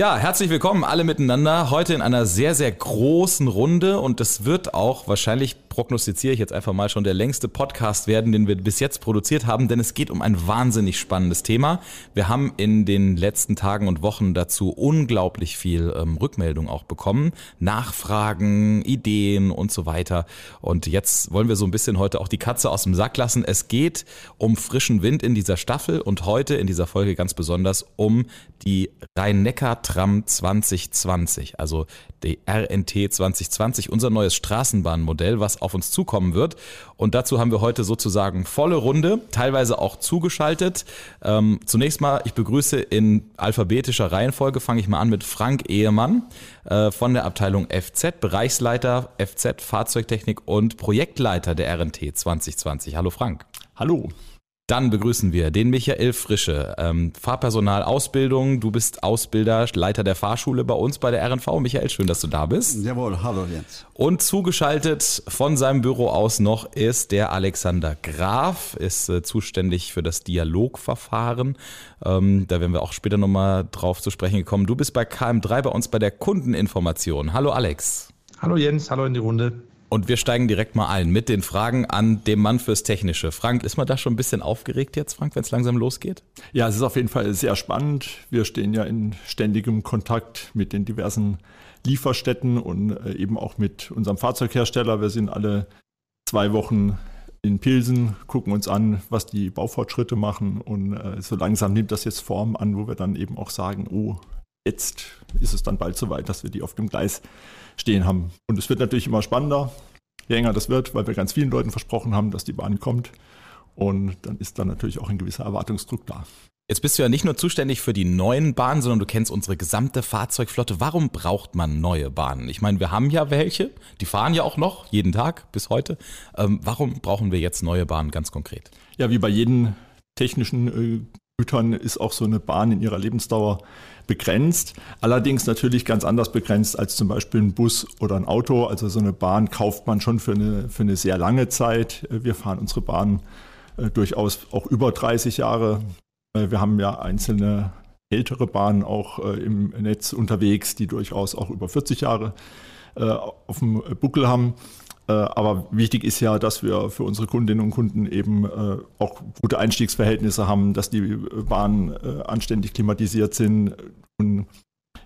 Ja, herzlich willkommen alle miteinander. Heute in einer sehr, sehr großen Runde und es wird auch wahrscheinlich, prognostiziere ich jetzt einfach mal schon, der längste Podcast werden, den wir bis jetzt produziert haben, denn es geht um ein wahnsinnig spannendes Thema. Wir haben in den letzten Tagen und Wochen dazu unglaublich viel ähm, Rückmeldung auch bekommen, Nachfragen, Ideen und so weiter. Und jetzt wollen wir so ein bisschen heute auch die Katze aus dem Sack lassen. Es geht um frischen Wind in dieser Staffel und heute in dieser Folge ganz besonders um die Rhein-Neckar Tram 2020, also die RNT 2020, unser neues Straßenbahnmodell, was auf uns zukommen wird. Und dazu haben wir heute sozusagen volle Runde, teilweise auch zugeschaltet. Ähm, zunächst mal, ich begrüße in alphabetischer Reihenfolge, fange ich mal an mit Frank Ehemann äh, von der Abteilung FZ, Bereichsleiter FZ Fahrzeugtechnik und Projektleiter der RNT 2020. Hallo Frank. Hallo. Dann begrüßen wir den Michael Frische, ähm, Fahrpersonal Ausbildung. Du bist Ausbilder, Leiter der Fahrschule bei uns bei der RNV. Michael, schön, dass du da bist. Jawohl, hallo Jens. Und zugeschaltet von seinem Büro aus noch ist der Alexander Graf, ist äh, zuständig für das Dialogverfahren. Ähm, da werden wir auch später nochmal drauf zu sprechen kommen. Du bist bei KM3 bei uns bei der Kundeninformation. Hallo Alex. Hallo Jens, hallo in die Runde. Und wir steigen direkt mal ein mit den Fragen an dem Mann fürs Technische. Frank, ist man da schon ein bisschen aufgeregt jetzt, Frank, wenn es langsam losgeht? Ja, es ist auf jeden Fall sehr spannend. Wir stehen ja in ständigem Kontakt mit den diversen Lieferstätten und äh, eben auch mit unserem Fahrzeughersteller. Wir sind alle zwei Wochen in Pilsen, gucken uns an, was die Baufortschritte machen und äh, so langsam nimmt das jetzt Form an, wo wir dann eben auch sagen, oh, jetzt ist es dann bald soweit, dass wir die auf dem Gleis stehen haben. Und es wird natürlich immer spannender, je länger das wird, weil wir ganz vielen Leuten versprochen haben, dass die Bahn kommt. Und dann ist dann natürlich auch ein gewisser Erwartungsdruck da. Jetzt bist du ja nicht nur zuständig für die neuen Bahnen, sondern du kennst unsere gesamte Fahrzeugflotte. Warum braucht man neue Bahnen? Ich meine, wir haben ja welche, die fahren ja auch noch jeden Tag bis heute. Ähm, warum brauchen wir jetzt neue Bahnen ganz konkret? Ja, wie bei jedem technischen äh, Gütern ist auch so eine Bahn in ihrer Lebensdauer begrenzt. Allerdings natürlich ganz anders begrenzt als zum Beispiel ein Bus oder ein Auto. Also so eine Bahn kauft man schon für eine, für eine sehr lange Zeit. Wir fahren unsere Bahn äh, durchaus auch über 30 Jahre. Äh, wir haben ja einzelne ältere Bahnen auch äh, im Netz unterwegs, die durchaus auch über 40 Jahre auf dem Buckel haben. Äh, aber wichtig ist ja, dass wir für unsere Kundinnen und Kunden eben äh, auch gute Einstiegsverhältnisse haben, dass die Bahnen äh, anständig klimatisiert sind und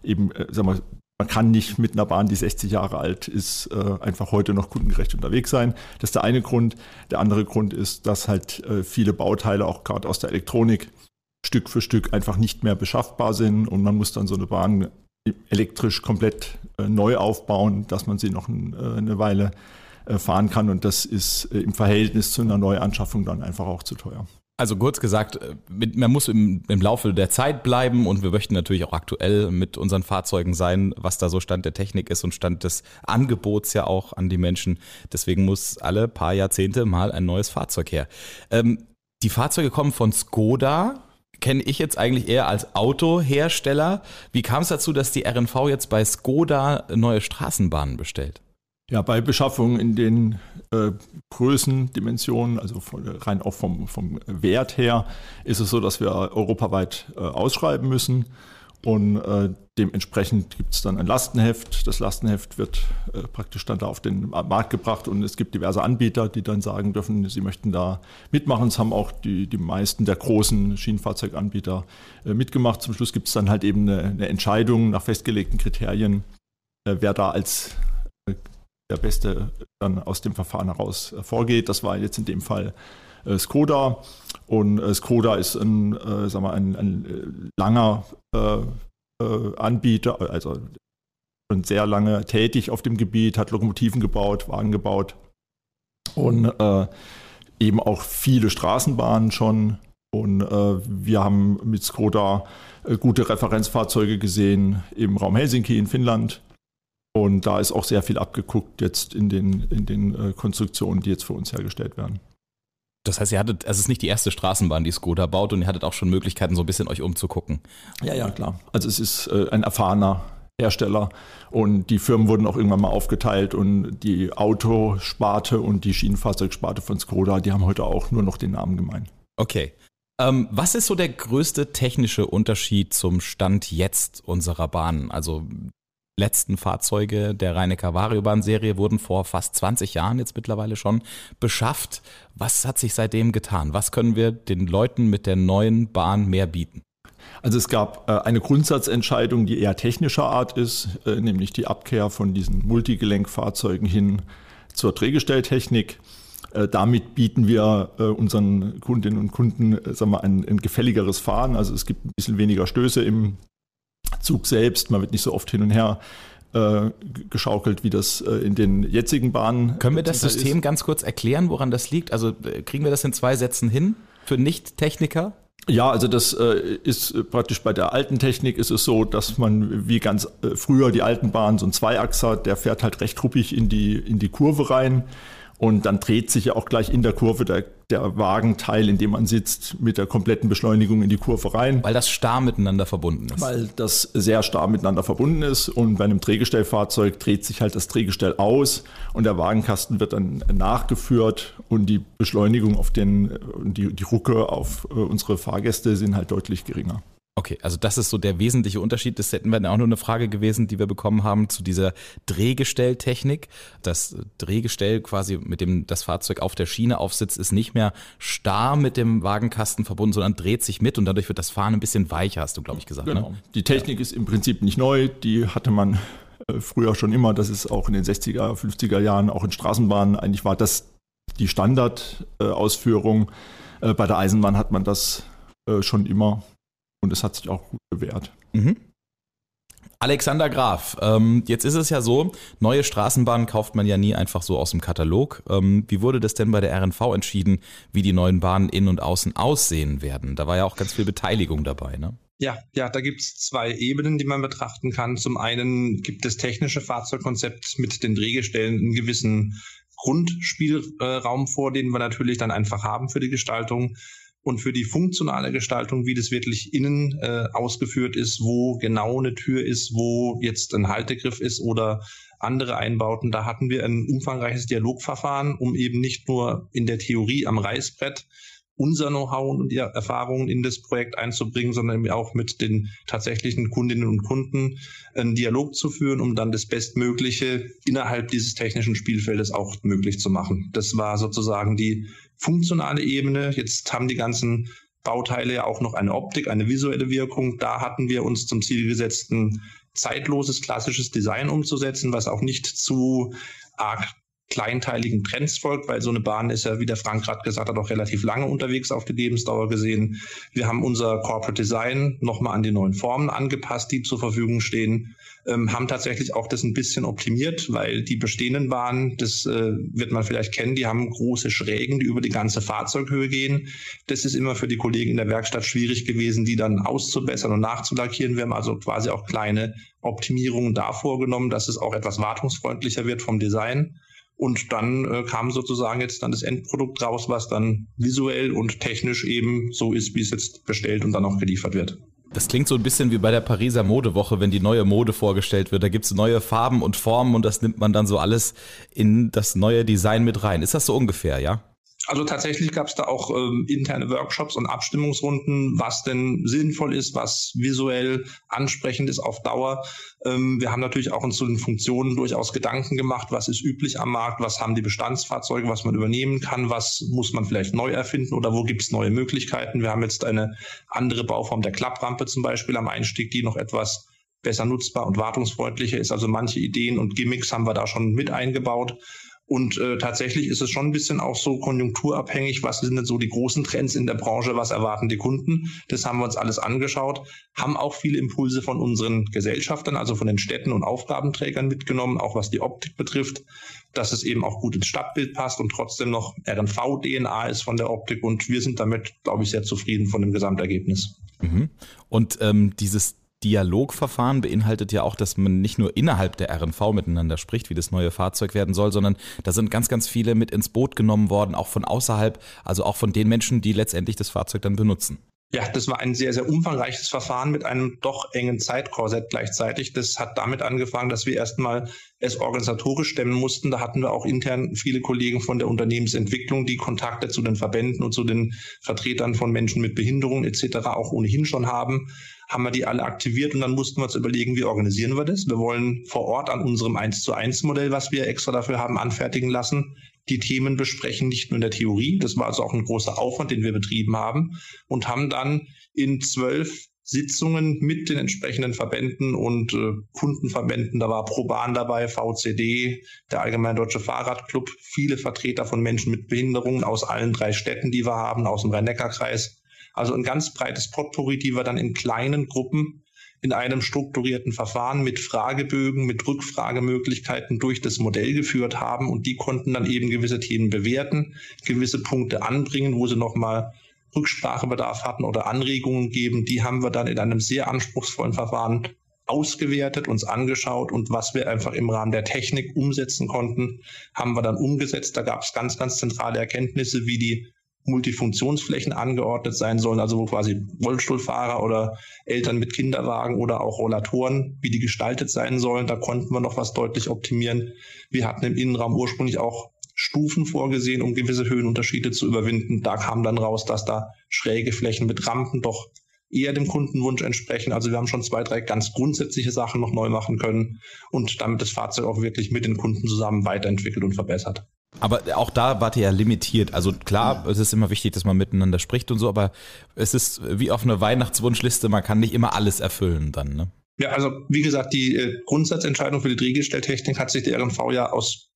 eben, sag mal, man kann nicht mit einer Bahn, die 60 Jahre alt ist, einfach heute noch kundengerecht unterwegs sein. Das ist der eine Grund. Der andere Grund ist, dass halt viele Bauteile auch gerade aus der Elektronik Stück für Stück einfach nicht mehr beschaffbar sind und man muss dann so eine Bahn elektrisch komplett neu aufbauen, dass man sie noch eine Weile fahren kann. Und das ist äh, im Verhältnis zu einer Neuanschaffung dann einfach auch zu teuer. Also kurz gesagt, äh, man muss im, im, Laufe der Zeit bleiben und wir möchten natürlich auch aktuell mit unseren Fahrzeugen sein, was da so Stand der Technik ist und Stand des Angebots ja auch an die Menschen. Deswegen muss alle paar Jahrzehnte mal ein neues Fahrzeug her. Ähm, die Fahrzeuge kommen von Skoda, kenne ich jetzt eigentlich eher als Autohersteller. Wie kam es dazu, dass die RNV jetzt bei Skoda neue Straßenbahnen bestellt? Ja, bei Beschaffung in den äh, Größen, Dimensionen, also von, rein auch vom, vom Wert her, ist es so, dass wir europaweit äh, ausschreiben müssen. Und äh, dementsprechend gibt es dann ein Lastenheft. Das Lastenheft wird äh, praktisch dann da auf den Markt gebracht und es gibt diverse Anbieter, die dann sagen dürfen, sie möchten da mitmachen. Es haben auch die, die meisten der großen Schienenfahrzeuganbieter äh, mitgemacht. Zum Schluss gibt es dann halt eben eine, eine Entscheidung nach festgelegten Kriterien, äh, wer da als der Beste dann aus dem Verfahren heraus äh, vorgeht. Das war jetzt in dem Fall äh, Skoda. Und äh, Skoda ist ein, äh, sagen wir, ein, ein äh, langer äh, Anbieter, also schon sehr lange tätig auf dem Gebiet, hat Lokomotiven gebaut, Wagen gebaut und eben auch viele Straßenbahnen schon. Und wir haben mit Skoda gute Referenzfahrzeuge gesehen im Raum Helsinki in Finnland und da ist auch sehr viel abgeguckt jetzt in den, in den äh, Konstruktionen, die jetzt für uns hergestellt werden. Das heißt, ihr hattet, es ist nicht die erste Straßenbahn, die Skoda baut und ihr hattet auch schon Möglichkeiten, so ein bisschen euch umzugucken. Ja, ja, klar. Also es ist äh, ein erfahrener Hersteller und die Firmen wurden auch irgendwann mal aufgeteilt und die Autosparte und die Schienenfahrzeugsparte von Skoda, die haben heute auch nur noch den Namen gemein. Okay. Ähm, was ist so der größte technische Unterschied zum Stand jetzt unserer Bahn? Also letzten Fahrzeuge der Rheinecker Variobahn-Serie wurden vor fast 20 Jahren jetzt mittlerweile schon beschafft. Was hat sich seitdem getan? Was können wir den Leuten mit der neuen Bahn mehr bieten? Also es gab äh, eine Grundsatzentscheidung, die eher technischer Art ist, äh, nämlich die Abkehr von diesen Multigelenkfahrzeugen hin zur Drehgestelltechnik. Äh, damit bieten wir unseren Kundinnen und Kunden sagen wir, ein, ein gefälligeres Fahren. Also es gibt ein bisschen weniger Stöße im Zug selbst. Man wird nicht so oft hin und her äh, geschaukelt, wie das äh, in den jetzigen Bahnen. Können wir das System ist. ganz kurz erklären, woran das liegt? Also äh, kriegen wir das in zwei Sätzen hin für Nicht-Techniker? Ja, also das äh, ist praktisch bei der alten Technik ist es so, dass man wie ganz äh, früher die alten Bahnen so ein Zweiachser, der fährt halt recht ruppig in die in die Kurve rein. Und dann dreht sich ja auch gleich in der Kurve der, der Wagenteil, in dem man sitzt, mit der kompletten Beschleunigung in die Kurve rein. Weil das starr miteinander verbunden ist. Weil das sehr starr miteinander verbunden ist. Und bei einem Drehgestellfahrzeug dreht sich halt das Drehgestell aus und der Wagenkasten wird dann nachgeführt und die Beschleunigung auf den, die, die Rucke auf äh, unsere Fahrgäste sind halt deutlich geringer. Okay, also das ist so der wesentliche Unterschied. Das hätten wir dann auch nur eine Frage gewesen, die wir bekommen haben zu dieser Drehgestelltechnik. Das Drehgestell quasi mit dem das Fahrzeug auf der Schiene aufsitzt, ist nicht mehr starr mit dem Wagenkasten verbunden, sondern dreht sich mit und dadurch wird das Fahren ein bisschen weicher, hast du, glaube ich, gesagt. Ne? Genau. Ne? Die Technik ja. ist im Prinzip nicht neu. Die hatte man äh, früher schon immer. Das ist auch in den 60er, 50er Jahren, auch in Straßenbahnen. Eigentlich war das die Standardausführung. Äh, bei der Eisenbahn hat man das äh, schon immer und es hat sich auch gut bewährt. Mhm. Alexander Graf, ähm, jetzt ist es ja so, neue Straßenbahnen kauft man ja nie einfach so aus dem Katalog. Ähm, wie wurde das denn bei der RNV entschieden, wie die neuen Bahnen innen und außen aussehen werden? Da war ja auch ganz viel Beteiligung dabei, ne? Ja, ja, da gibt es zwei Ebenen, die man betrachten kann. Zum einen gibt das technische Fahrzeugkonzept mit den Drehgestellen einen gewissen Grundspielraum vor, den wir natürlich dann einfach haben für die Gestaltung und für die funktionale Gestaltung, wie das wirklich innen äh, ausgeführt ist, wo genau eine Tür ist, wo jetzt ein Haltegriff ist oder andere Einbauten. Da hatten wir ein umfangreiches Dialogverfahren, um eben nicht nur in der Theorie am Reißbrett unser Know-how und die Erfahrungen in das Projekt einzubringen, sondern auch mit den tatsächlichen Kundinnen und Kunden einen Dialog zu führen, um dann das Bestmögliche innerhalb dieses technischen Spielfeldes auch möglich zu machen. Das war sozusagen die funktionale Ebene. Jetzt haben die ganzen Bauteile ja auch noch eine Optik, eine visuelle Wirkung. Da hatten wir uns zum Ziel gesetzt, ein zeitloses, klassisches Design umzusetzen, was auch nicht zu arg kleinteiligen Trends folgt, weil so eine Bahn ist ja, wie der Frank gerade gesagt hat, auch relativ lange unterwegs auf die Lebensdauer gesehen. Wir haben unser Corporate Design nochmal an die neuen Formen angepasst, die zur Verfügung stehen, ähm, haben tatsächlich auch das ein bisschen optimiert, weil die bestehenden Bahnen, das äh, wird man vielleicht kennen, die haben große Schrägen, die über die ganze Fahrzeughöhe gehen. Das ist immer für die Kollegen in der Werkstatt schwierig gewesen, die dann auszubessern und nachzulackieren. Wir haben also quasi auch kleine Optimierungen da vorgenommen, dass es auch etwas wartungsfreundlicher wird vom Design. Und dann äh, kam sozusagen jetzt dann das Endprodukt raus, was dann visuell und technisch eben so ist, wie es jetzt bestellt und dann auch geliefert wird. Das klingt so ein bisschen wie bei der Pariser Modewoche, wenn die neue Mode vorgestellt wird. Da gibt es neue Farben und Formen und das nimmt man dann so alles in das neue Design mit rein. Ist das so ungefähr, ja? Also tatsächlich gab es da auch ähm, interne Workshops und Abstimmungsrunden, was denn sinnvoll ist, was visuell ansprechend ist auf Dauer. Ähm, wir haben natürlich auch uns zu den Funktionen durchaus Gedanken gemacht, was ist üblich am Markt, was haben die Bestandsfahrzeuge, was man übernehmen kann, was muss man vielleicht neu erfinden oder wo gibt es neue Möglichkeiten. Wir haben jetzt eine andere Bauform der Klapprampe zum Beispiel am Einstieg, die noch etwas besser nutzbar und wartungsfreundlicher ist. Also manche Ideen und Gimmicks haben wir da schon mit eingebaut. Und äh, tatsächlich ist es schon ein bisschen auch so konjunkturabhängig, was sind denn so die großen Trends in der Branche, was erwarten die Kunden. Das haben wir uns alles angeschaut, haben auch viele Impulse von unseren Gesellschaftern, also von den Städten und Aufgabenträgern mitgenommen, auch was die Optik betrifft, dass es eben auch gut ins Stadtbild passt und trotzdem noch RNV-DNA ist von der Optik. Und wir sind damit, glaube ich, sehr zufrieden von dem Gesamtergebnis. Mhm. Und ähm, dieses Dialogverfahren beinhaltet ja auch, dass man nicht nur innerhalb der RNV miteinander spricht, wie das neue Fahrzeug werden soll, sondern da sind ganz, ganz viele mit ins Boot genommen worden, auch von außerhalb, also auch von den Menschen, die letztendlich das Fahrzeug dann benutzen. Ja, das war ein sehr, sehr umfangreiches Verfahren mit einem doch engen Zeitkorsett gleichzeitig. Das hat damit angefangen, dass wir erstmal es organisatorisch stemmen mussten. Da hatten wir auch intern viele Kollegen von der Unternehmensentwicklung, die Kontakte zu den Verbänden und zu den Vertretern von Menschen mit Behinderungen etc. auch ohnehin schon haben haben wir die alle aktiviert und dann mussten wir uns überlegen, wie organisieren wir das. Wir wollen vor Ort an unserem 1 zu 1 Modell, was wir extra dafür haben, anfertigen lassen, die Themen besprechen, nicht nur in der Theorie. Das war also auch ein großer Aufwand, den wir betrieben haben und haben dann in zwölf Sitzungen mit den entsprechenden Verbänden und äh, Kundenverbänden. Da war ProBahn dabei, VCD, der Allgemeine Deutsche Fahrradclub, viele Vertreter von Menschen mit Behinderungen aus allen drei Städten, die wir haben, aus dem Rhein-Neckar-Kreis. Also ein ganz breites Potpourri, die wir dann in kleinen Gruppen in einem strukturierten Verfahren mit Fragebögen, mit Rückfragemöglichkeiten durch das Modell geführt haben und die konnten dann eben gewisse Themen bewerten, gewisse Punkte anbringen, wo sie nochmal Rücksprachebedarf hatten oder Anregungen geben. Die haben wir dann in einem sehr anspruchsvollen Verfahren ausgewertet, uns angeschaut und was wir einfach im Rahmen der Technik umsetzen konnten, haben wir dann umgesetzt. Da gab es ganz, ganz zentrale Erkenntnisse, wie die Multifunktionsflächen angeordnet sein sollen, also wo quasi Rollstuhlfahrer oder Eltern mit Kinderwagen oder auch Rollatoren, wie die gestaltet sein sollen. Da konnten wir noch was deutlich optimieren. Wir hatten im Innenraum ursprünglich auch Stufen vorgesehen, um gewisse Höhenunterschiede zu überwinden. Da kam dann raus, dass da schräge Flächen mit Rampen doch eher dem Kundenwunsch entsprechen. Also wir haben schon zwei, drei ganz grundsätzliche Sachen noch neu machen können und damit das Fahrzeug auch wirklich mit den Kunden zusammen weiterentwickelt und verbessert. Aber auch da wart ihr ja limitiert. Also klar, es ist immer wichtig, dass man miteinander spricht und so, aber es ist wie auf einer Weihnachtswunschliste, man kann nicht immer alles erfüllen dann, ne? Ja, also wie gesagt, die äh, Grundsatzentscheidung für die Drehgestelltechnik hat sich der RNV ja aus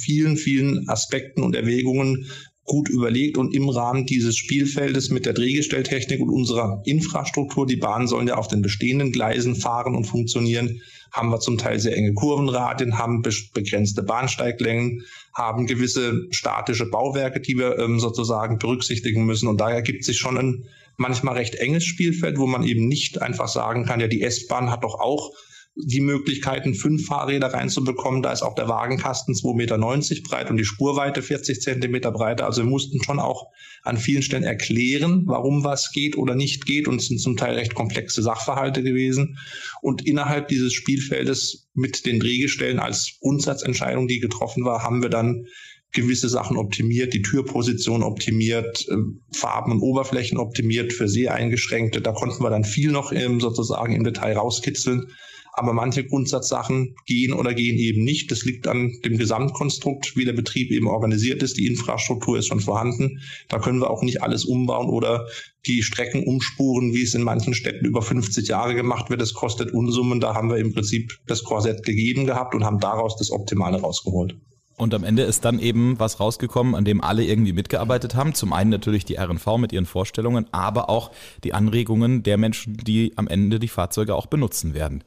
vielen, vielen Aspekten und Erwägungen gut überlegt und im Rahmen dieses Spielfeldes mit der Drehgestelltechnik und unserer Infrastruktur, die Bahnen sollen ja auf den bestehenden Gleisen fahren und funktionieren, haben wir zum Teil sehr enge Kurvenradien, haben begrenzte Bahnsteiglängen, haben gewisse statische Bauwerke, die wir ähm, sozusagen berücksichtigen müssen. Und daher gibt sich schon ein manchmal recht enges Spielfeld, wo man eben nicht einfach sagen kann, ja, die S-Bahn hat doch auch die Möglichkeiten, fünf Fahrräder reinzubekommen. Da ist auch der Wagenkasten 2,90 Meter breit und die Spurweite 40 Zentimeter breit. Also wir mussten schon auch an vielen Stellen erklären, warum was geht oder nicht geht. Und es sind zum Teil recht komplexe Sachverhalte gewesen. Und innerhalb dieses Spielfeldes mit den Drehgestellen als Grundsatzentscheidung, die getroffen war, haben wir dann gewisse Sachen optimiert, die Türposition optimiert, äh, Farben und Oberflächen optimiert für sehr eingeschränkte. Da konnten wir dann viel noch sozusagen im Detail rauskitzeln. Aber manche Grundsatzsachen gehen oder gehen eben nicht. Das liegt an dem Gesamtkonstrukt, wie der Betrieb eben organisiert ist. Die Infrastruktur ist schon vorhanden. Da können wir auch nicht alles umbauen oder die Strecken umspuren, wie es in manchen Städten über 50 Jahre gemacht wird. Das kostet Unsummen. Da haben wir im Prinzip das Korsett gegeben gehabt und haben daraus das Optimale rausgeholt. Und am Ende ist dann eben was rausgekommen, an dem alle irgendwie mitgearbeitet haben. Zum einen natürlich die RNV mit ihren Vorstellungen, aber auch die Anregungen der Menschen, die am Ende die Fahrzeuge auch benutzen werden.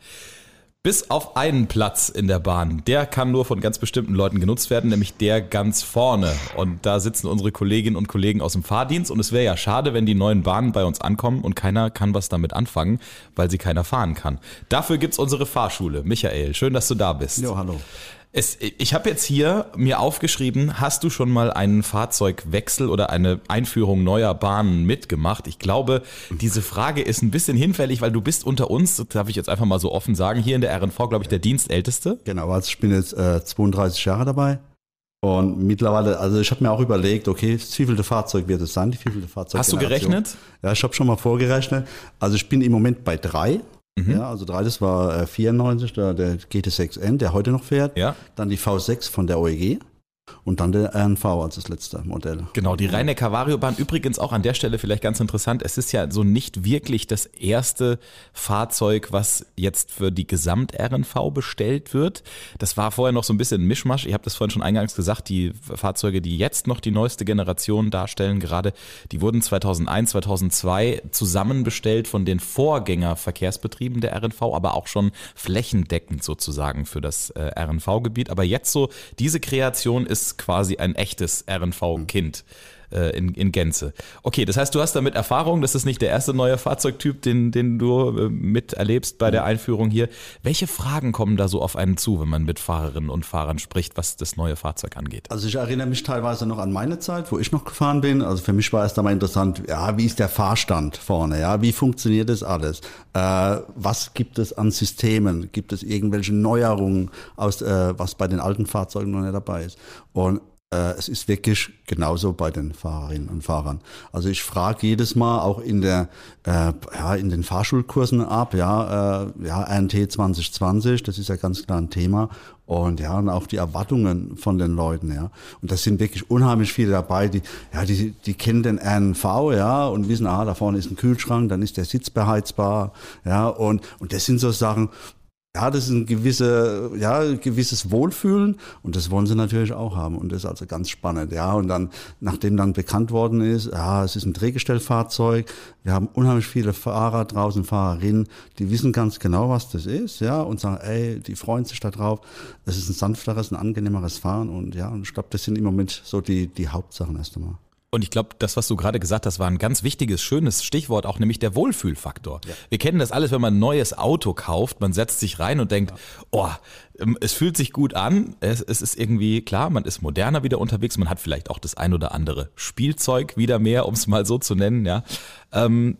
Bis auf einen Platz in der Bahn. Der kann nur von ganz bestimmten Leuten genutzt werden, nämlich der ganz vorne. Und da sitzen unsere Kolleginnen und Kollegen aus dem Fahrdienst. Und es wäre ja schade, wenn die neuen Bahnen bei uns ankommen und keiner kann was damit anfangen, weil sie keiner fahren kann. Dafür gibt's unsere Fahrschule. Michael, schön, dass du da bist. Jo, hallo. Es, ich habe jetzt hier mir aufgeschrieben, hast du schon mal einen Fahrzeugwechsel oder eine Einführung neuer Bahnen mitgemacht? Ich glaube, diese Frage ist ein bisschen hinfällig, weil du bist unter uns, das darf ich jetzt einfach mal so offen sagen, hier in der RNV, glaube ich, der Dienstälteste. Genau, also ich bin jetzt äh, 32 Jahre dabei. Und mittlerweile, also ich habe mir auch überlegt, okay, wie vielte Fahrzeug wird es sein? Wie vielte Fahrzeug Hast du gerechnet? Ja, ich habe schon mal vorgerechnet. Also ich bin im Moment bei drei. Mhm. Ja, also drei, das war äh, 94, der, der GT6N, der heute noch fährt. Ja. Dann die V6 von der OEG. Und dann der RNV als das letzte Modell. Genau, die rhein Variobahn. Übrigens auch an der Stelle vielleicht ganz interessant. Es ist ja so nicht wirklich das erste Fahrzeug, was jetzt für die Gesamt-RNV bestellt wird. Das war vorher noch so ein bisschen ein Mischmasch. Ich habe das vorhin schon eingangs gesagt. Die Fahrzeuge, die jetzt noch die neueste Generation darstellen, gerade, die wurden 2001, 2002 zusammen bestellt von den Vorgängerverkehrsbetrieben der RNV, aber auch schon flächendeckend sozusagen für das äh, RNV-Gebiet. Aber jetzt so, diese Kreation ist ist quasi ein echtes RNV-Kind. Äh, in, in Gänze. Okay, das heißt, du hast damit Erfahrung, das ist nicht der erste neue Fahrzeugtyp, den, den du äh, miterlebst bei der Einführung hier. Welche Fragen kommen da so auf einen zu, wenn man mit Fahrerinnen und Fahrern spricht, was das neue Fahrzeug angeht? Also ich erinnere mich teilweise noch an meine Zeit, wo ich noch gefahren bin. Also für mich war es da mal interessant, ja, wie ist der Fahrstand vorne, ja, wie funktioniert das alles? Äh, was gibt es an Systemen? Gibt es irgendwelche Neuerungen aus, äh, was bei den alten Fahrzeugen noch nicht dabei ist? Und es ist wirklich genauso bei den Fahrerinnen und Fahrern. Also ich frage jedes Mal auch in der äh, ja in den Fahrschulkursen ab, ja, äh, ja RNT 2020, das ist ja ganz klar ein Thema und ja und auch die Erwartungen von den Leuten, ja. Und das sind wirklich unheimlich viele dabei, die ja die die kennen den RNV, ja und wissen, ah da vorne ist ein Kühlschrank, dann ist der Sitz beheizbar, ja und und das sind so Sachen, ja, das ist ein gewisse, ja, gewisses Wohlfühlen und das wollen sie natürlich auch haben und das ist also ganz spannend, ja. Und dann, nachdem dann bekannt worden ist, ja, es ist ein Drehgestellfahrzeug, wir haben unheimlich viele Fahrer draußen, Fahrerinnen, die wissen ganz genau, was das ist, ja, und sagen, ey, die freuen sich da drauf. Es ist ein sanfteres, ein angenehmeres Fahren und ja, und ich glaube, das sind im Moment so die, die Hauptsachen erst einmal. Und ich glaube, das, was du gerade gesagt hast, war ein ganz wichtiges, schönes Stichwort, auch nämlich der Wohlfühlfaktor. Ja. Wir kennen das alles, wenn man ein neues Auto kauft, man setzt sich rein und denkt, oh, ähm, es fühlt sich gut an, es, es ist irgendwie klar, man ist moderner wieder unterwegs, man hat vielleicht auch das ein oder andere Spielzeug wieder mehr, um es mal so zu nennen, ja. Ähm,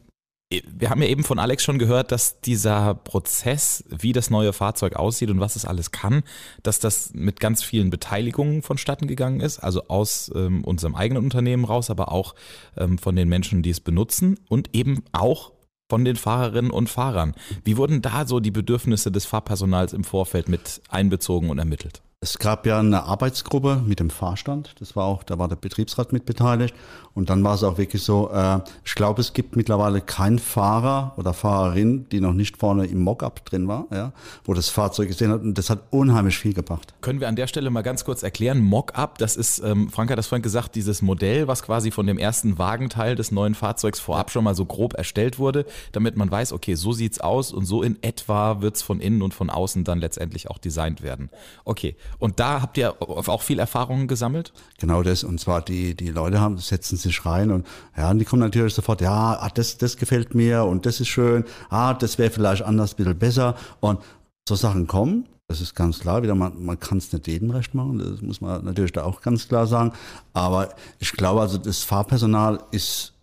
wir haben ja eben von Alex schon gehört, dass dieser Prozess, wie das neue Fahrzeug aussieht und was es alles kann, dass das mit ganz vielen Beteiligungen vonstatten gegangen ist, also aus ähm, unserem eigenen Unternehmen raus, aber auch ähm, von den Menschen, die es benutzen und eben auch von den Fahrerinnen und Fahrern. Wie wurden da so die Bedürfnisse des Fahrpersonals im Vorfeld mit einbezogen und ermittelt? Es gab ja eine Arbeitsgruppe mit dem Vorstand. Das war auch, da war der Betriebsrat mit beteiligt. Und dann war es auch wirklich so, äh, ich glaube, es gibt mittlerweile keinen Fahrer oder Fahrerin, die noch nicht vorne im Mockup drin war, ja, wo das Fahrzeug gesehen hat. Und das hat unheimlich viel gebracht. Können wir an der Stelle mal ganz kurz erklären? Mockup, das ist, ähm, Frank hat das vorhin gesagt, dieses Modell, was quasi von dem ersten Wagenteil des neuen Fahrzeugs vorab schon mal so grob erstellt wurde, damit man weiß, okay, so sieht's aus und so in etwa wird's von innen und von außen dann letztendlich auch designt werden. Okay. Und da habt ihr auch viel Erfahrungen gesammelt? Genau das. Und zwar die, die Leute haben, setzen sich rein und ja, und die kommen natürlich sofort, ja, ah, das, das gefällt mir und das ist schön, ah, das wäre vielleicht anders ein bisschen besser. Und so Sachen kommen. Das ist ganz klar. Wieder, man, man kann es nicht jedem recht machen. Das muss man natürlich da auch ganz klar sagen. Aber ich glaube, also das Fahrpersonal ist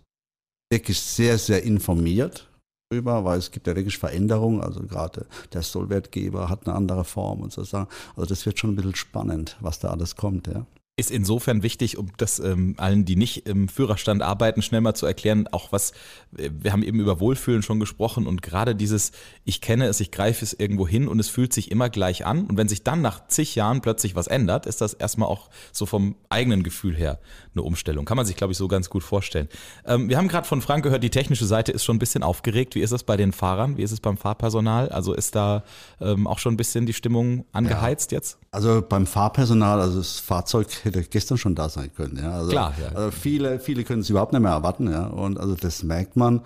wirklich sehr, sehr informiert drüber, weil es gibt ja wirklich Veränderungen. Also gerade der Sollwertgeber hat eine andere Form und so Sachen. Also das wird schon ein bisschen spannend, was da alles kommt, ja ist insofern wichtig, um das ähm, allen, die nicht im Führerstand arbeiten, schnell mal zu erklären, auch was, äh, wir haben eben über Wohlfühlen schon gesprochen und gerade dieses, ich kenne es, ich greife es irgendwo hin und es fühlt sich immer gleich an und wenn sich dann nach zig Jahren plötzlich was ändert, ist das erstmal auch so vom eigenen Gefühl her eine Umstellung. Kann man sich, glaube ich, so ganz gut vorstellen. Ähm, wir haben gerade von Frank gehört, die technische Seite ist schon ein bisschen aufgeregt. Wie ist es bei den Fahrern? Wie ist es beim Fahrpersonal? Also ist da ähm, auch schon ein bisschen die Stimmung angeheizt ja. jetzt? Also beim Fahrpersonal, also das Fahrzeug hätte gestern schon da sein können. Ja. Also, Klar, ja. Also viele, viele können es überhaupt nicht mehr erwarten. Ja. Und also das merkt man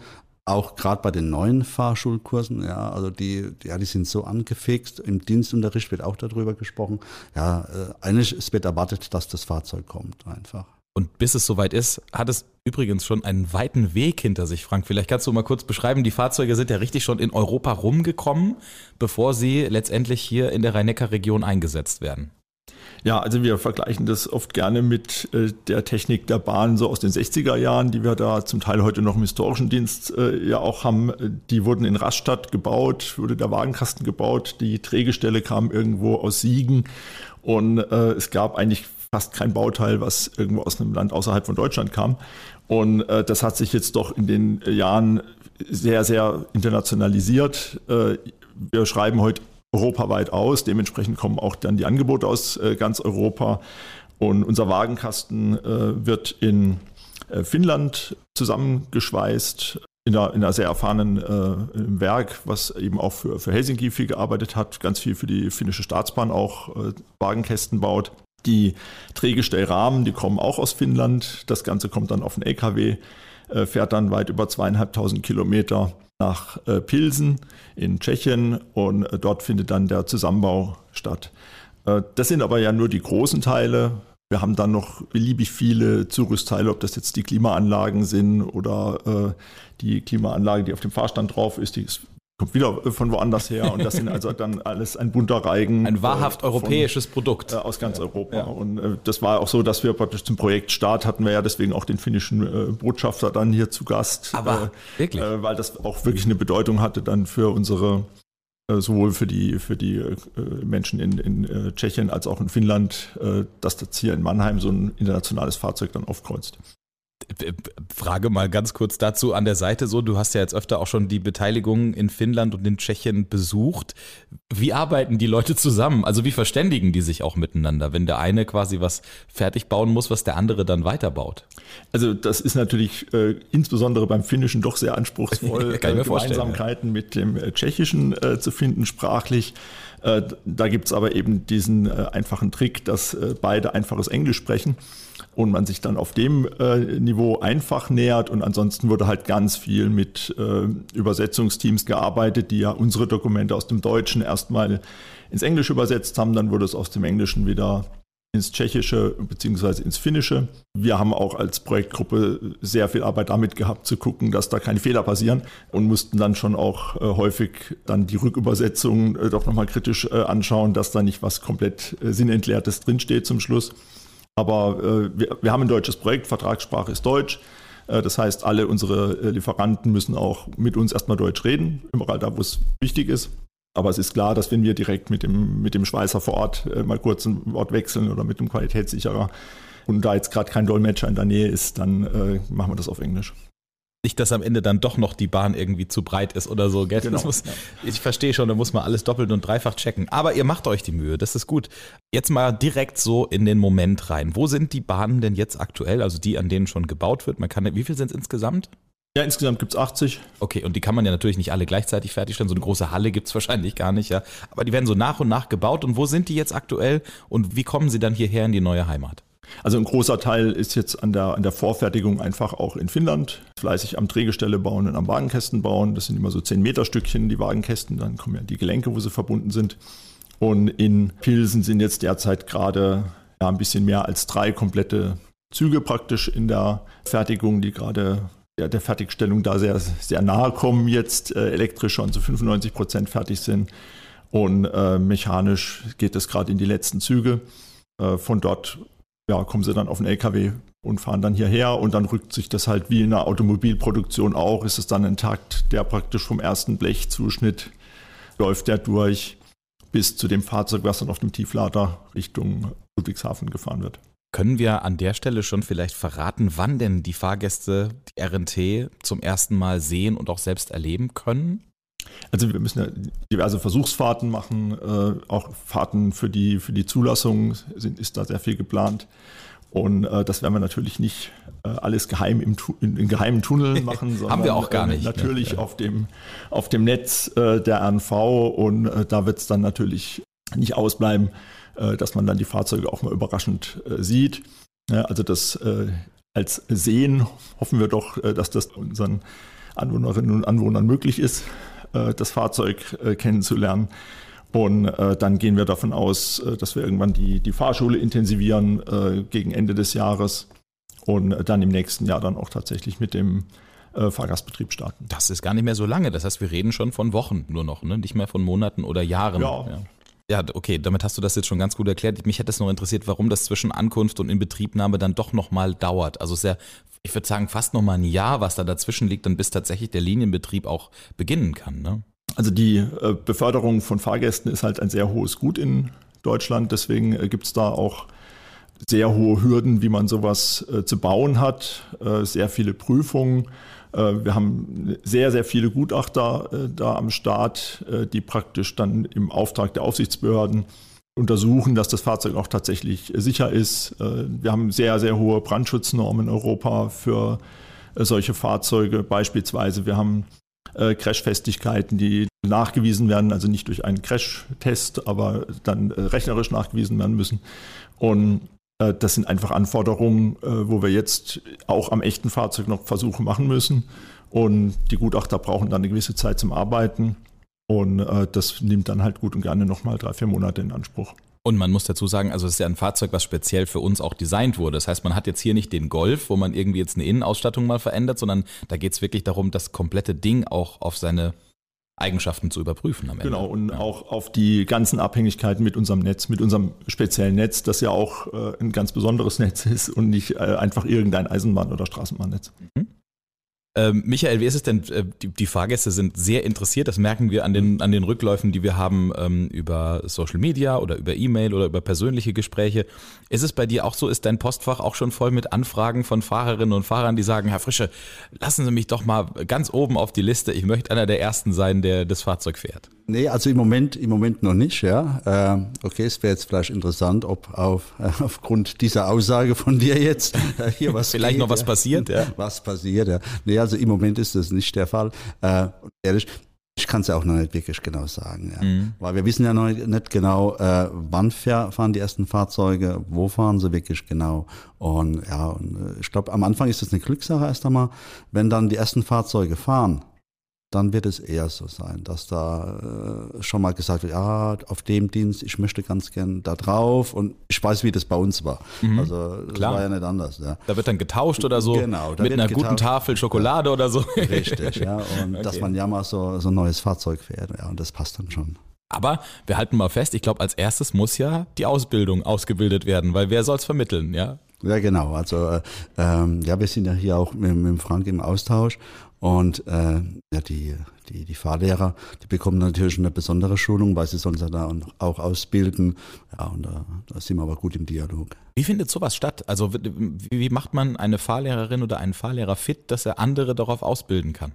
auch gerade bei den neuen Fahrschulkursen. Ja, also die, ja, die sind so angefixt. Im Dienstunterricht wird auch darüber gesprochen. Ja, äh, eigentlich es wird erwartet, dass das Fahrzeug kommt einfach. Und bis es soweit ist, hat es übrigens schon einen weiten Weg hinter sich, Frank. Vielleicht kannst du mal kurz beschreiben, die Fahrzeuge sind ja richtig schon in Europa rumgekommen, bevor sie letztendlich hier in der Rhein-Neckar-Region eingesetzt werden. Ja, also wir vergleichen das oft gerne mit äh, der Technik der Bahn so aus den 60er Jahren, die wir da zum Teil heute noch im historischen Dienst äh, ja auch haben. Die wurden in Rastatt gebaut, wurde der Wagenkasten gebaut, die Trägestelle kam irgendwo aus Siegen und äh, es gab eigentlich fast kein Bauteil, was irgendwo aus einem Land außerhalb von Deutschland kam. Und äh, das hat sich jetzt doch in den Jahren sehr, sehr internationalisiert. Äh, wir schreiben heute europaweit aus. Dementsprechend kommen auch dann die Angebote aus äh, ganz Europa. Und unser Wagenkasten äh, wird in äh, Finnland zusammengeschweißt. In einer, in einer sehr erfahrenen Werk, was eben auch für, für Helsinki viel gearbeitet hat, ganz viel für die finnische Staatsbahn auch Wagenkästen baut. Die Drehgestellrahmen, die kommen auch aus Finnland. Das Ganze kommt dann auf den LKW, fährt dann weit über zweieinhalbtausend Kilometer nach äh, Pilsen in Tschechien und äh, dort findet dann der Zusammenbau statt. Äh, das sind aber ja nur die großen Teile. Wir haben dann noch beliebig viele Zurüstteile, ob das jetzt die Klimaanlagen sind oder äh, die Klimaanlage, die auf dem Fahrstand drauf ist, die ist, kommt wieder von woanders her und das sind also dann alles ein bunter Reigen. Ein wahrhaft äh, europäisches von, Produkt. Äh, aus ganz Europa. Ja. Und äh, das war auch so, dass wir praktisch zum Projektstart hatten wir ja deswegen auch den finnischen äh, Botschafter dann hier zu Gast. Aber wirklich? weil das auch wirklich eine Bedeutung hatte dann für unsere äh, sowohl für die, für die äh, Menschen in, in äh, Tschechien als auch in Finnland, dass das hier in Mannheim so ein internationales Fahrzeug dann aufkreuzt. Frage mal ganz kurz dazu an der Seite so, du hast ja jetzt öfter auch schon die Beteiligung in Finnland und in Tschechien besucht. Wie arbeiten die Leute zusammen? Also wie verständigen die sich auch miteinander, wenn der eine quasi was fertig bauen muss, was der andere dann weiterbaut? Also das ist natürlich äh, insbesondere beim Finnischen doch sehr anspruchsvoll, äh, Gemeinsamkeiten mit dem äh, Tschechischen äh, zu finden, sprachlich. Äh, da gibt es aber eben diesen äh, einfachen Trick, dass beide einfaches Englisch sprechen und man sich dann auf dem äh, Niveau einfach nähert. Und ansonsten wurde halt ganz viel mit äh, Übersetzungsteams gearbeitet, die ja unsere Dokumente aus dem Deutschen erstmal ins Englische übersetzt haben. Dann wurde es aus dem Englischen wieder ins Tschechische bzw. ins Finnische. Wir haben auch als Projektgruppe sehr viel Arbeit damit gehabt, zu gucken, dass da keine Fehler passieren und mussten dann schon auch äh, häufig dann die Rückübersetzung äh, doch nochmal kritisch äh, anschauen, dass da nicht was komplett äh, Sinnentleertes drinsteht zum Schluss. Aber äh, wir, wir, haben ein deutsches Projekt, Vertragssprache ist Deutsch. Äh, das heißt, alle unsere äh, Lieferanten müssen auch mit uns erstmal Deutsch reden, überall da, wo es wichtig ist. Aber es ist klar, dass wenn wir direkt mit dem, mit dem Schweißer vor Ort äh, mal kurz ein Wort wechseln oder mit dem Qualitätssicherer und da jetzt gerade kein Dolmetscher in der Nähe ist, dann äh, machen wir das auf Englisch nicht, dass am Ende dann doch noch die Bahn irgendwie zu breit ist oder so. Gell? Genau, muss. Ich verstehe schon, da muss man alles doppelt und dreifach checken. Aber ihr macht euch die Mühe, das ist gut. Jetzt mal direkt so in den Moment rein. Wo sind die Bahnen denn jetzt aktuell? Also die, an denen schon gebaut wird. Man kann, wie viel sind es insgesamt? Ja, insgesamt gibt es 80. Okay, und die kann man ja natürlich nicht alle gleichzeitig fertigstellen. So eine große Halle gibt es wahrscheinlich gar nicht, ja. Aber die werden so nach und nach gebaut. Und wo sind die jetzt aktuell? Und wie kommen sie dann hierher in die neue Heimat? Also ein großer Teil ist jetzt an der, an der Vorfertigung einfach auch in Finnland. Fleißig am Drehgestelle bauen und am Wagenkästen bauen. Das sind immer so 10 Meter Stückchen, die Wagenkästen. Dann kommen ja die Gelenke, wo sie verbunden sind. Und in Pilsen sind jetzt derzeit gerade ja, ein bisschen mehr als drei komplette Züge praktisch in der Fertigung, die gerade ja, der Fertigstellung da sehr, sehr nahe kommen, jetzt äh, elektrisch schon zu 95 Prozent fertig sind. Und äh, mechanisch geht es gerade in die letzten Züge. Äh, von dort ja, kommen sie dann auf den LKW und fahren dann hierher und dann rückt sich das halt wie in der Automobilproduktion auch, ist es dann ein Takt, der praktisch vom ersten Blechzuschnitt läuft der durch bis zu dem Fahrzeug, was dann auf dem Tieflader Richtung Ludwigshafen gefahren wird. Können wir an der Stelle schon vielleicht verraten, wann denn die Fahrgäste die RNT zum ersten Mal sehen und auch selbst erleben können? Also wir müssen ja diverse Versuchsfahrten machen, äh, auch Fahrten für die, für die Zulassung sind, ist da sehr viel geplant. Und äh, das werden wir natürlich nicht äh, alles geheim im, in, in geheimen Tunneln machen, sondern Haben wir auch gar nicht, ne? natürlich ne? auf, dem, auf dem Netz äh, der RNV und äh, da wird es dann natürlich nicht ausbleiben, äh, dass man dann die Fahrzeuge auch mal überraschend sieht. Ja, also das als Sehen hoffen wir doch, dass das unseren Anwohnerinnen und Anwohnern möglich ist. Äh, das Fahrzeug äh, kennenzulernen. Und äh, dann gehen wir davon aus, dass wir irgendwann die, die Fahrschule intensivieren äh, gegen Ende des Jahres und dann im nächsten Jahr dann auch tatsächlich mit dem äh, Fahrgastbetrieb starten. Das ist gar nicht mehr so lange. Das heißt, wir reden schon von Wochen nur noch, ne? nicht mehr von Monaten oder Jahren. Ja. ja. Ja, okay, damit hast du das jetzt schon ganz gut erklärt. Mich hätte es noch interessiert, warum das zwischen Ankunft und Inbetriebnahme dann doch nochmal dauert. Also sehr, ich würde sagen, fast nochmal ein Jahr, was da dazwischen liegt, dann bis tatsächlich der Linienbetrieb auch beginnen kann. Ne? Also die äh, Beförderung von Fahrgästen ist halt ein sehr hohes Gut in Deutschland. Deswegen äh, gibt es da auch sehr hohe Hürden, wie man sowas äh, zu bauen hat. Sehr viele Prüfungen. Äh, wir haben sehr, sehr viele Gutachter äh, da am Start, äh, die praktisch dann im Auftrag der Aufsichtsbehörden untersuchen, dass das Fahrzeug auch tatsächlich sicher ist. Wir haben sehr, sehr hohe Brandschutznormen in Europa für solche Fahrzeuge. Beispielsweise, wir haben Crashfestigkeiten, die nachgewiesen werden, also nicht durch einen Crash-Test, aber dann rechnerisch nachgewiesen werden müssen. Und das sind einfach Anforderungen, äh, wo wir jetzt auch am echten Fahrzeug noch Versuche machen müssen. Und die Gutachter brauchen dann eine gewisse Zeit zum Arbeiten. Und äh, das nimmt dann halt gut und gerne nochmal drei, vier Monate in Anspruch. Und man muss dazu sagen, also es ist ja ein Fahrzeug, was speziell für uns auch designt wurde. Das heißt, man hat jetzt hier nicht den Golf, wo man irgendwie jetzt eine Innenausstattung mal verändert, sondern da geht es wirklich darum, das komplette Ding auch auf seine Eigenschaften zu überprüfen am Ende. Genau, und ja. auch auf die ganzen Abhängigkeiten mit unserem Netz, mit unserem speziellen Netz, das ja auch äh, ein ganz besonderes Netz ist und nicht äh, einfach irgendein Eisenbahn- oder Straßenbahnnetz. Mhm. Ähm, Michael, wie ist es denn? Äh, die, die, Fahrgäste sind sehr interessiert. Das merken wir an den, an den Rückläufen, die wir haben ähm, über Social Media oder über E-Mail oder über persönliche Gespräche. Ist es bei dir auch so? Ist dein Postfach auch schon voll mit Anfragen von Fahrerinnen und Fahrern, die sagen, Herr Frische, lassen Sie mich doch mal ganz oben auf die Liste. Ich möchte einer der Ersten sein, der das Fahrzeug fährt. Nee, also im Moment, im Moment noch nicht, ja. Äh, okay, es wäre jetzt vielleicht interessant, ob auf, äh, aufgrund dieser Aussage von dir jetzt äh, hier was Vielleicht geht, noch was ja. passiert, ja. Was passiert, ja. Nee, also im Moment ist das nicht der Fall. Äh, ehrlich, ich kann es ja auch noch nicht wirklich genau sagen, ja. Mhm. Weil wir wissen ja noch nicht genau, wann fahren die ersten Fahrzeuge, wo fahren sie wirklich genau. Und ja, und, ich glaube, am Anfang ist das eine Glückssache erst einmal, wenn dann die ersten Fahrzeuge fahren dann wird es eher so sein, dass da äh, schon mal gesagt wird, ja, auf dem Dienst, ich möchte ganz gern da drauf und ich weiß, wie das bei uns war. Mhm. Also das Klar. war ja nicht anders. Ja. Da wird dann getauscht oder so genau, mit einer getauscht. guten Tafel Schokolade oder so. Richtig, ja. Und okay. dass man ja mal so, so ein neues Fahrzeug fährt, ja, und das passt dann schon. Aber wir halten mal fest, ich glaube, als erstes muss ja die Ausbildung ausgebildet werden, weil wer soll es vermitteln, ja? Ja, genau. Also äh, ähm, ja, wir sind ja hier auch mit, mit Frank im Austausch und äh, ja, die, die, die Fahrlehrer, die bekommen natürlich eine besondere Schulung, weil sie sonst ja da auch ausbilden. Ja, und da, da sind wir aber gut im Dialog. Wie findet sowas statt? Also wie, wie macht man eine Fahrlehrerin oder einen Fahrlehrer fit, dass er andere darauf ausbilden kann?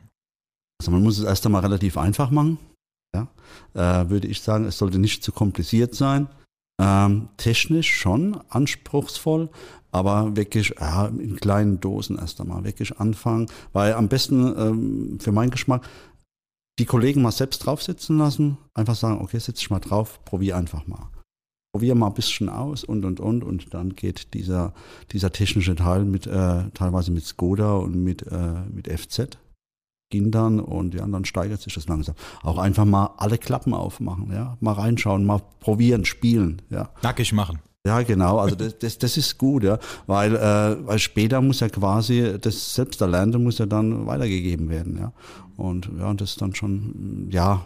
Also man muss es erst einmal relativ einfach machen. Ja, äh, würde ich sagen, es sollte nicht zu kompliziert sein. Ähm, technisch schon anspruchsvoll, aber wirklich ja, in kleinen Dosen erst einmal wirklich anfangen, weil am besten ähm, für meinen Geschmack die Kollegen mal selbst draufsitzen lassen, einfach sagen, okay, setz dich mal drauf, probier einfach mal. Probier mal ein bisschen aus und und und. Und dann geht dieser, dieser technische Teil mit äh, teilweise mit Skoda und mit, äh, mit FZ dann und ja, dann steigert sich das langsam. Auch einfach mal alle Klappen aufmachen, ja, mal reinschauen, mal probieren, spielen, ja. Nackig machen. Ja, genau. Also das, das, das ist gut, ja, weil, äh, weil später muss ja quasi das Selbsterlernte muss ja dann weitergegeben werden, ja. Und ja, das ist dann schon, ja,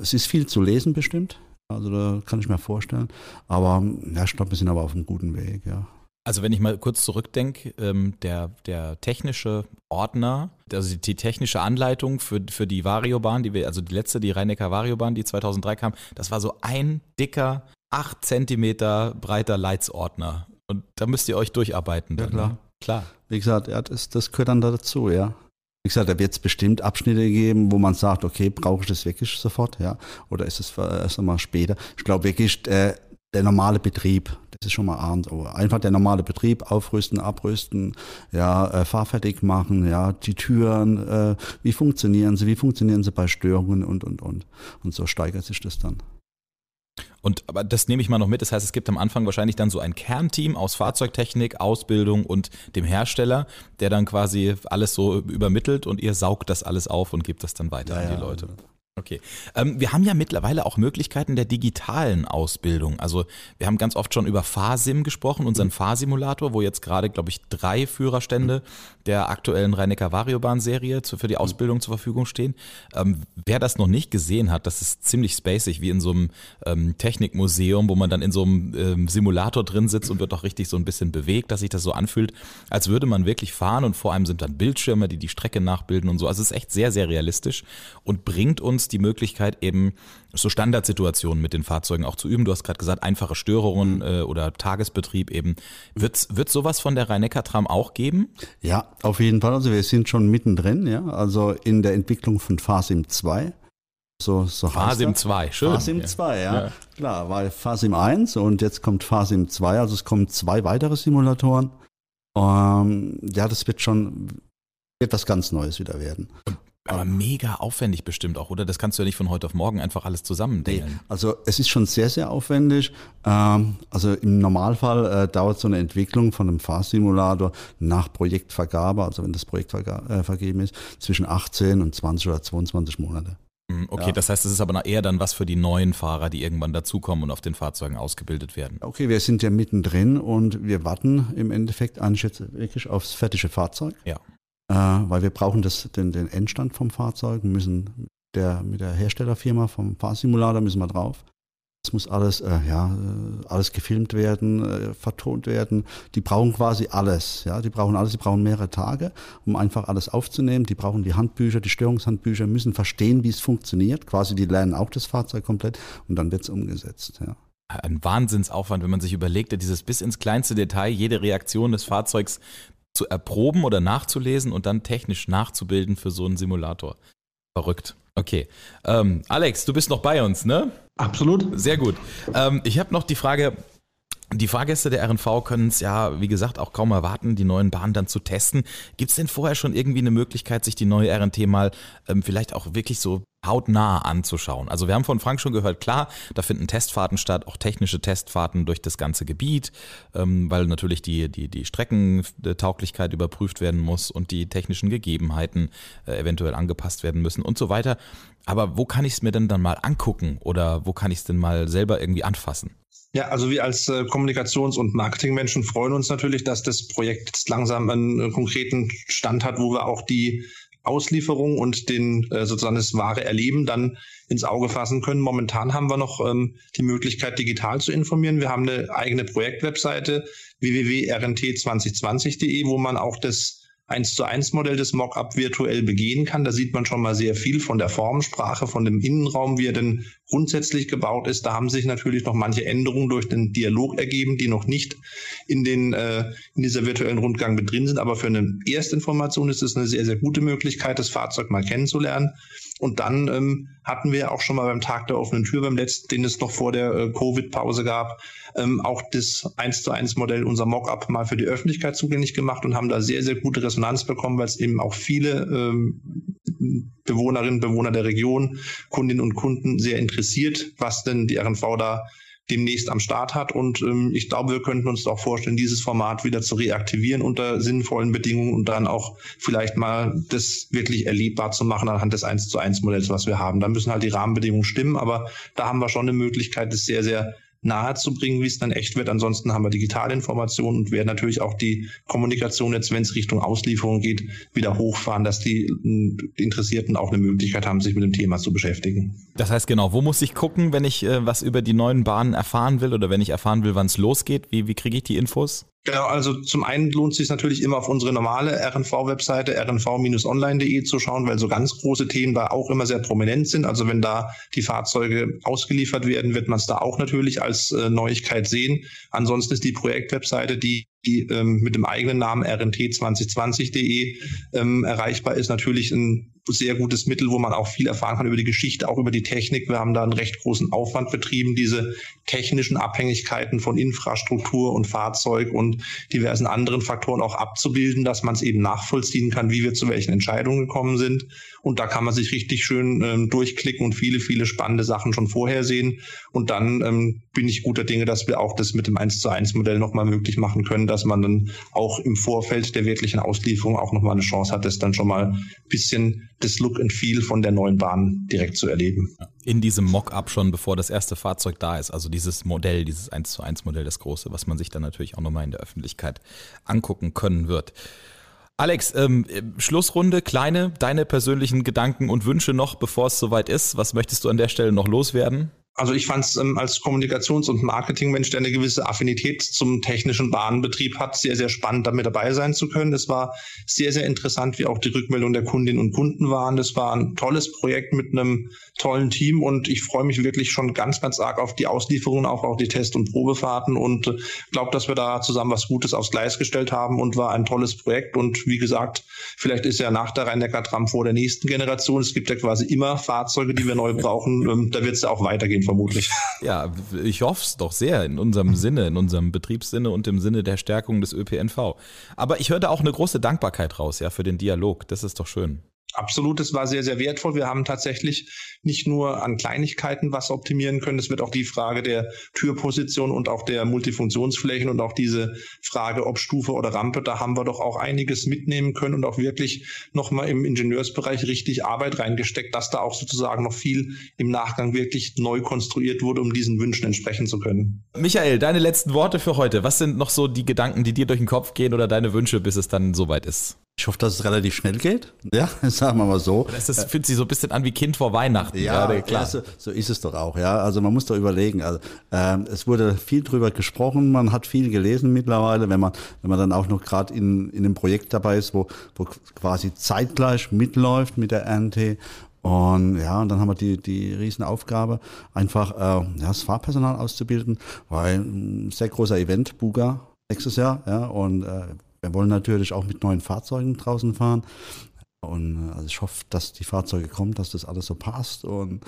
es ist viel zu lesen bestimmt. Also da kann ich mir vorstellen. Aber ja, ich glaube, wir sind aber auf einem guten Weg, ja. Also wenn ich mal kurz zurückdenke, ähm, der, der technische Ordner, also die, die, technische Anleitung für, für die Variobahn, die wir, also die letzte, die Rhein-Neckar Variobahn, die 2003 kam, das war so ein dicker, acht Zentimeter breiter Leitsordner. Und da müsst ihr euch durcharbeiten. Dann, ja, klar. Ne? Klar. Wie gesagt, ja, das, das gehört dann dazu, ja. Wie gesagt, da wird es bestimmt Abschnitte geben, wo man sagt, okay, brauche ich das wirklich sofort, ja? Oder ist es erst einmal später? Ich glaube wirklich, äh, der normale Betrieb, das ist schon mal abends. Einfach der normale Betrieb, aufrüsten, abrüsten, ja, äh, fahrfertig machen, ja, die Türen, äh, wie funktionieren sie, wie funktionieren sie bei Störungen und, und, und. Und so steigert sich das dann. Und aber das nehme ich mal noch mit. Das heißt, es gibt am Anfang wahrscheinlich dann so ein Kernteam aus Fahrzeugtechnik, Ausbildung und dem Hersteller, der dann quasi alles so übermittelt und ihr saugt das alles auf und gebt das dann weiter ja, an die Leute. Okay. Ähm, wir haben ja mittlerweile auch Möglichkeiten der digitalen Ausbildung. Also wir haben ganz oft schon über Fahrsim gesprochen, unseren mhm. Fahrsimulator, wo jetzt gerade, glaube ich, drei Führerstände der aktuellen Rhein-Neckar Variobahn-Serie für die Ausbildung zur Verfügung stehen. Ähm, wer das noch nicht gesehen hat, das ist ziemlich spacig, wie in so einem ähm, Technikmuseum, wo man dann in so einem ähm, Simulator drin sitzt und wird auch richtig so ein bisschen bewegt, dass sich das so anfühlt, als würde man wirklich fahren und vor einem sind dann Bildschirme, die die Strecke nachbilden und so. Also es ist echt sehr, sehr realistisch und bringt uns die Möglichkeit, eben so Standardsituationen mit den Fahrzeugen auch zu üben. Du hast gerade gesagt, einfache Störungen mhm. äh, oder Tagesbetrieb eben. Wird wird sowas von der Rhein-Neckar-Tram auch geben? Ja, auf jeden Fall. Also wir sind schon mittendrin, ja. Also in der Entwicklung von Fasim 2. So, so Fasim 2, schön. Fasim 2, ja. ja. Klar, weil Fasim 1 und jetzt kommt Fasim 2, also es kommen zwei weitere Simulatoren. Ähm, ja, das wird schon etwas ganz Neues wieder werden. Aber mega aufwendig bestimmt auch, oder? Das kannst du ja nicht von heute auf morgen einfach alles zusammendenken. Nee, also es ist schon sehr, sehr aufwendig. Ähm, also im Normalfall äh, dauert so eine Entwicklung von einem Fahrsimulator nach Projektvergabe, also wenn das Projekt äh, vergeben ist, zwischen 18 und 20 oder 22 Monate. Mhm, okay, ja. das heißt, es ist aber eher dann was für die neuen Fahrer, die irgendwann dazukommen und auf den Fahrzeugen ausgebildet werden. Okay, wir sind ja mittendrin und wir warten im Endeffekt eigentlich jetzt wirklich aufs fertige Fahrzeug. Ja. Äh, weil wir brauchen das, den, den Endstand vom Fahrzeug, müssen der, mit der Herstellerfirma vom Fahrsimulator müssen wir drauf. Es muss alles, äh, ja, äh, alles gefilmt werden, äh, vertont werden. Die brauchen quasi alles, ja, die brauchen alles, die brauchen mehrere Tage, um einfach alles aufzunehmen. Die brauchen die Handbücher, die Störungshandbücher, müssen verstehen, wie es funktioniert. Quasi, die lernen auch das Fahrzeug komplett und dann wird es umgesetzt, ja. Ein Wahnsinnsaufwand, wenn man sich überlegt, dieses bis ins kleinste Detail, jede Reaktion des Fahrzeugs zu erproben oder nachzulesen und dann technisch nachzubilden für so einen Simulator. Verrückt. Okay. Ähm, Alex, du bist noch bei uns, ne? Absolut. Sehr gut. Ähm, ich habe noch die Frage, die Fahrgäste der RNV können es ja, wie gesagt, auch kaum erwarten, die neuen Bahnen dann zu testen. Gibt es denn vorher schon irgendwie eine Möglichkeit, sich die neue RNT mal ähm, vielleicht auch wirklich so hautnah anzuschauen. Also wir haben von Frank schon gehört, klar, da finden Testfahrten statt, auch technische Testfahrten durch das ganze Gebiet, ähm, weil natürlich die, die, die Streckentauglichkeit überprüft werden muss und die technischen Gegebenheiten äh, eventuell angepasst werden müssen und so weiter. Aber wo kann ich es mir denn dann mal angucken oder wo kann ich es denn mal selber irgendwie anfassen? Ja, also wir als äh, Kommunikations- und Marketingmenschen freuen uns natürlich, dass das Projekt jetzt langsam einen äh, konkreten Stand hat, wo wir auch die Auslieferung und den äh, sozusagen das wahre Erleben dann ins Auge fassen können. Momentan haben wir noch ähm, die Möglichkeit, digital zu informieren. Wir haben eine eigene Projektwebseite www.rnt2020.de, wo man auch das 1 zu 1 Modell des Mockup virtuell begehen kann. Da sieht man schon mal sehr viel von der Formsprache, von dem Innenraum, wie er denn grundsätzlich gebaut ist. Da haben sich natürlich noch manche Änderungen durch den Dialog ergeben, die noch nicht in, den, äh, in dieser virtuellen Rundgang mit drin sind. Aber für eine Erstinformation ist es eine sehr, sehr gute Möglichkeit, das Fahrzeug mal kennenzulernen. Und dann ähm, hatten wir auch schon mal beim Tag der offenen Tür, beim letzten, den es noch vor der äh, Covid-Pause gab, ähm, auch das 1 zu 1 Modell, unser Mockup, mal für die Öffentlichkeit zugänglich gemacht und haben da sehr, sehr gute Resonanz bekommen, weil es eben auch viele ähm, Bewohnerinnen, Bewohner der Region, Kundinnen und Kunden sehr interessiert, was denn die RNV da demnächst am Start hat. Und ähm, ich glaube, wir könnten uns auch vorstellen, dieses Format wieder zu reaktivieren unter sinnvollen Bedingungen und dann auch vielleicht mal das wirklich erlebbar zu machen anhand des 1 zu 1 Modells, was wir haben. Da müssen halt die Rahmenbedingungen stimmen, aber da haben wir schon eine Möglichkeit, das sehr, sehr nahe zu bringen, wie es dann echt wird. Ansonsten haben wir digitale Informationen und werden natürlich auch die Kommunikation jetzt, wenn es Richtung Auslieferung geht, wieder hochfahren, dass die, die, Interessierten auch eine Möglichkeit haben, sich mit dem Thema zu beschäftigen. Das heißt genau, wo muss ich gucken, wenn ich äh, was über die neuen Bahnen erfahren will oder wenn ich erfahren will, wann es losgeht? Wie, wie kriege ich die Infos? Genau, also zum einen lohnt es sich natürlich immer auf unsere normale RNV-Webseite rnv-online.de zu schauen, weil so ganz große Themen da auch immer sehr prominent sind. Also wenn da die Fahrzeuge ausgeliefert werden, wird man es da auch natürlich als äh, Neuigkeit sehen. Ansonsten ist die Projektwebseite, die die ähm, mit dem eigenen Namen rnt2020.de ähm, erreichbar ist, natürlich ein sehr gutes Mittel, wo man auch viel erfahren kann über die Geschichte, auch über die Technik. Wir haben da einen recht großen Aufwand betrieben, diese technischen Abhängigkeiten von Infrastruktur und Fahrzeug und diversen anderen Faktoren auch abzubilden, dass man es eben nachvollziehen kann, wie wir zu welchen Entscheidungen gekommen sind. Und da kann man sich richtig schön ähm, durchklicken und viele, viele spannende Sachen schon vorher sehen. Und dann ähm, bin ich guter Dinge, dass wir auch das mit dem 1 zu 1 Modell nochmal möglich machen können, dass man dann auch im Vorfeld der wirklichen Auslieferung auch nochmal eine Chance hat, das dann schon mal ein bisschen das Look and Feel von der neuen Bahn direkt zu erleben. In diesem Mock-up schon, bevor das erste Fahrzeug da ist, also dieses Modell, dieses 1 zu 1 Modell, das große, was man sich dann natürlich auch nochmal in der Öffentlichkeit angucken können wird. Alex, ähm, Schlussrunde, kleine, deine persönlichen Gedanken und Wünsche noch, bevor es soweit ist. Was möchtest du an der Stelle noch loswerden? Also ich fand es ähm, als Kommunikations- und Marketingmensch, der eine gewisse Affinität zum technischen Bahnbetrieb hat, sehr, sehr spannend, damit dabei sein zu können. Es war sehr, sehr interessant, wie auch die Rückmeldung der Kundinnen und Kunden waren. Das war ein tolles Projekt mit einem tollen Team und ich freue mich wirklich schon ganz, ganz arg auf die Auslieferungen, auch auf die Test- und Probefahrten und äh, glaube, dass wir da zusammen was Gutes aufs Gleis gestellt haben und war ein tolles Projekt. Und wie gesagt, vielleicht ist ja nach der Rhein-Neckar-Tram vor der nächsten Generation. Es gibt ja quasi immer Fahrzeuge, die wir neu brauchen. Ähm, da wird es ja auch weitergehen vermutlich. Ja, ich hoffe es doch sehr in unserem Sinne, in unserem Betriebssinne und im Sinne der Stärkung des ÖPNV. Aber ich höre da auch eine große Dankbarkeit raus, ja, für den Dialog. Das ist doch schön. Absolut, es war sehr, sehr wertvoll. Wir haben tatsächlich nicht nur an Kleinigkeiten was optimieren können. Es wird auch die Frage der Türposition und auch der Multifunktionsflächen und auch diese Frage, ob Stufe oder Rampe, da haben wir doch auch einiges mitnehmen können und auch wirklich nochmal im Ingenieursbereich richtig Arbeit reingesteckt, dass da auch sozusagen noch viel im Nachgang wirklich neu konstruiert wurde, um diesen Wünschen entsprechen zu können. Michael, deine letzten Worte für heute. Was sind noch so die Gedanken, die dir durch den Kopf gehen oder deine Wünsche, bis es dann soweit ist? Ich hoffe, dass es relativ schnell geht. Ja, sagen wir mal so. Das, das fühlt sich so ein bisschen an wie Kind vor Weihnachten. Ja, ja klar. So, so, ist es doch auch. Ja, also man muss doch überlegen. Also, ähm, es wurde viel drüber gesprochen. Man hat viel gelesen mittlerweile. Wenn man, wenn man dann auch noch gerade in, in einem Projekt dabei ist, wo, wo quasi zeitgleich mitläuft mit der RNT und ja, und dann haben wir die, die Riesenaufgabe, einfach äh, ja, das Fahrpersonal auszubilden, weil ein sehr großer Event, Buga, nächstes Jahr, ja, und äh, wir wollen natürlich auch mit neuen Fahrzeugen draußen fahren. Und äh, also ich hoffe, dass die Fahrzeuge kommen, dass das alles so passt und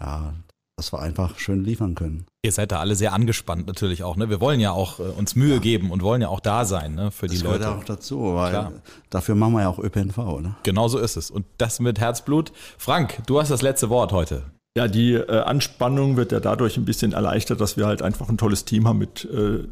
ja, dass wir einfach schön liefern können. Ihr seid da alle sehr angespannt natürlich auch. Ne? Wir wollen ja auch äh, uns Mühe ja. geben und wollen ja auch da sein ne, für das die Leute. Das gehört auch dazu, weil Klar. dafür machen wir ja auch ÖPNV. Ne? Genau so ist es. Und das mit Herzblut. Frank, du hast das letzte Wort heute. Ja, die äh, Anspannung wird ja dadurch ein bisschen erleichtert, dass wir halt einfach ein tolles Team haben mit äh,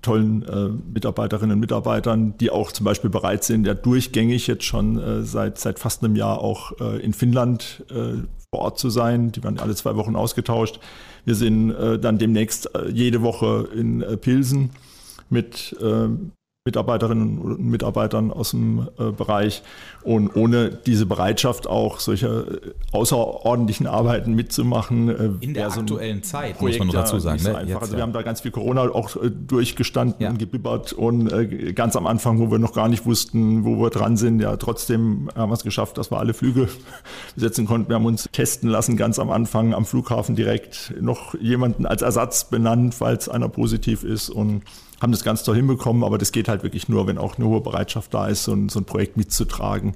tollen äh, Mitarbeiterinnen und Mitarbeitern, die auch zum Beispiel bereit sind, ja durchgängig jetzt schon äh, seit, seit fast einem Jahr auch äh, in Finnland äh, vor Ort zu sein. Die werden alle zwei Wochen ausgetauscht. Wir sind dann demnächst jede Woche in Pilsen mit Mitarbeiterinnen und Mitarbeitern aus dem äh, Bereich. Und ohne diese Bereitschaft auch solche äh, außerordentlichen Arbeiten mitzumachen. Äh, In der so aktuellen Zeit, Projekt muss man dazu sagen. So ne? Jetzt, also wir haben da ganz viel Corona auch äh, durchgestanden ja. und gebibbert und äh, ganz am Anfang, wo wir noch gar nicht wussten, wo wir dran sind, ja trotzdem haben wir es geschafft, dass wir alle Flüge besetzen konnten. Wir haben uns testen lassen, ganz am Anfang am Flughafen direkt noch jemanden als Ersatz benannt, falls einer positiv ist und haben das ganz toll hinbekommen, aber das geht halt wirklich nur, wenn auch eine hohe Bereitschaft da ist, so ein, so ein Projekt mitzutragen.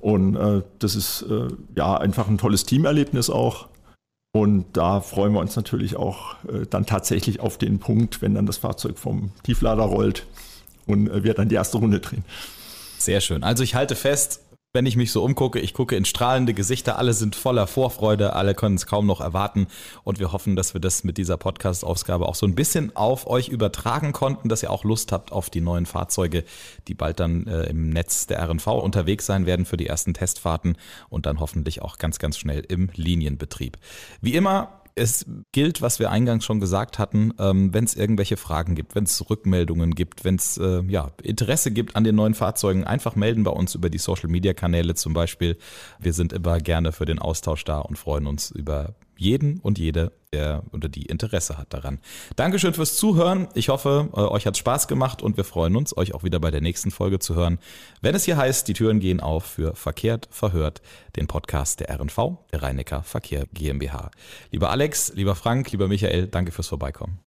Und äh, das ist äh, ja einfach ein tolles Teamerlebnis auch. Und da freuen wir uns natürlich auch äh, dann tatsächlich auf den Punkt, wenn dann das Fahrzeug vom Tieflader rollt und äh, wir dann die erste Runde drehen. Sehr schön. Also ich halte fest, wenn ich mich so umgucke, ich gucke in strahlende Gesichter, alle sind voller Vorfreude, alle können es kaum noch erwarten und wir hoffen, dass wir das mit dieser Podcast-Ausgabe auch so ein bisschen auf euch übertragen konnten, dass ihr auch Lust habt auf die neuen Fahrzeuge, die bald dann äh, im Netz der RNV unterwegs sein werden für die ersten Testfahrten und dann hoffentlich auch ganz, ganz schnell im Linienbetrieb. Wie immer es gilt, was wir eingangs schon gesagt hatten, ähm, wenn es irgendwelche Fragen gibt, wenn es Rückmeldungen gibt, wenn es äh, ja, Interesse gibt an den neuen Fahrzeugen, einfach melden bei uns über die Social-Media-Kanäle zum Beispiel. Wir sind immer gerne für den Austausch da und freuen uns über jeden und jede, der oder die Interesse hat daran. Dankeschön fürs Zuhören. Ich hoffe, äh, euch hat Spaß gemacht und wir freuen uns, euch auch wieder bei der nächsten Folge zu hören, wenn es hier heißt, die Türen gehen auf für Verkehrt verhört, den Podcast der RNV, der Rheinecker Verkehr GmbH. Lieber Alex, lieber Frank, lieber Michael, danke fürs Vorbeikommen.